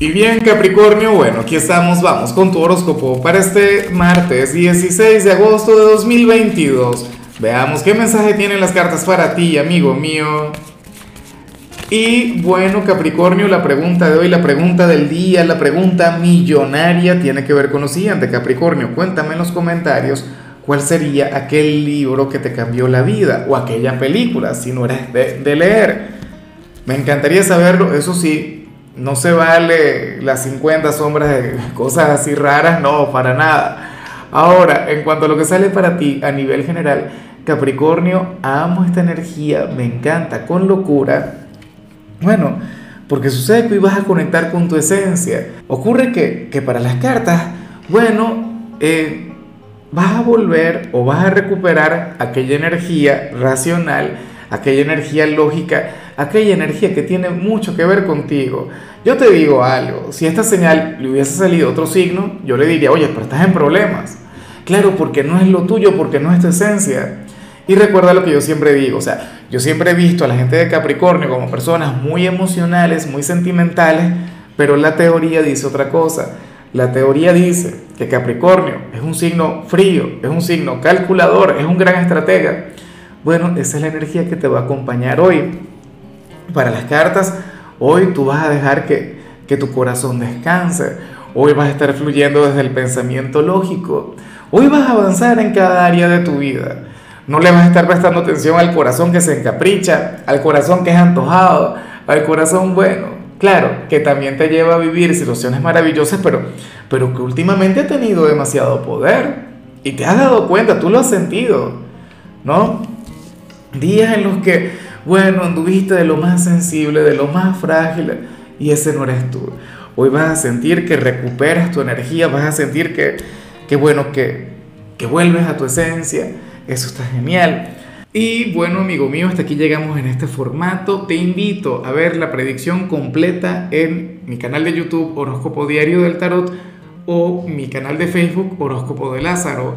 Y bien Capricornio, bueno, aquí estamos, vamos con tu horóscopo para este martes 16 de agosto de 2022. Veamos qué mensaje tienen las cartas para ti, amigo mío. Y bueno, Capricornio, la pregunta de hoy, la pregunta del día, la pregunta millonaria tiene que ver con lo siguiente. Capricornio, cuéntame en los comentarios cuál sería aquel libro que te cambió la vida o aquella película, si no eres de, de leer. Me encantaría saberlo, eso sí, no se vale las 50 sombras de cosas así raras, no, para nada. Ahora, en cuanto a lo que sale para ti a nivel general, Capricornio, amo esta energía, me encanta, con locura. Bueno, porque sucede que hoy vas a conectar con tu esencia. Ocurre que, para las cartas, bueno, eh, vas a volver o vas a recuperar aquella energía racional, aquella energía lógica, aquella energía que tiene mucho que ver contigo. Yo te digo algo, si esta señal le hubiese salido otro signo, yo le diría, oye, pero estás en problemas. Claro, porque no es lo tuyo, porque no es tu esencia. Y recuerda lo que yo siempre digo, o sea, yo siempre he visto a la gente de Capricornio como personas muy emocionales, muy sentimentales, pero la teoría dice otra cosa. La teoría dice que Capricornio es un signo frío, es un signo calculador, es un gran estratega. Bueno, esa es la energía que te va a acompañar hoy. Para las cartas, Hoy tú vas a dejar que, tu corazón descanse. Hoy vas a estar fluyendo desde el pensamiento lógico. Hoy vas a avanzar en cada área de tu vida. No le vas a estar prestando atención al corazón que se encapricha, al corazón que es antojado, al corazón bueno. Claro, que también te lleva a vivir situaciones maravillosas, pero, pero que últimamente ha tenido demasiado poder. Y te has dado cuenta, tú lo has sentido, ¿no? Días en los que bueno, anduviste de lo más sensible, de lo más frágil, y ese no eres tú. Hoy vas a sentir que recuperas tu energía, vas a sentir que, que bueno, que, que vuelves a tu esencia. Eso está genial. Y bueno, amigo mío, hasta aquí llegamos en este formato. Te invito a ver la predicción completa en mi canal de YouTube Horóscopo Diario del Tarot o mi canal de Facebook Horóscopo de Lázaro.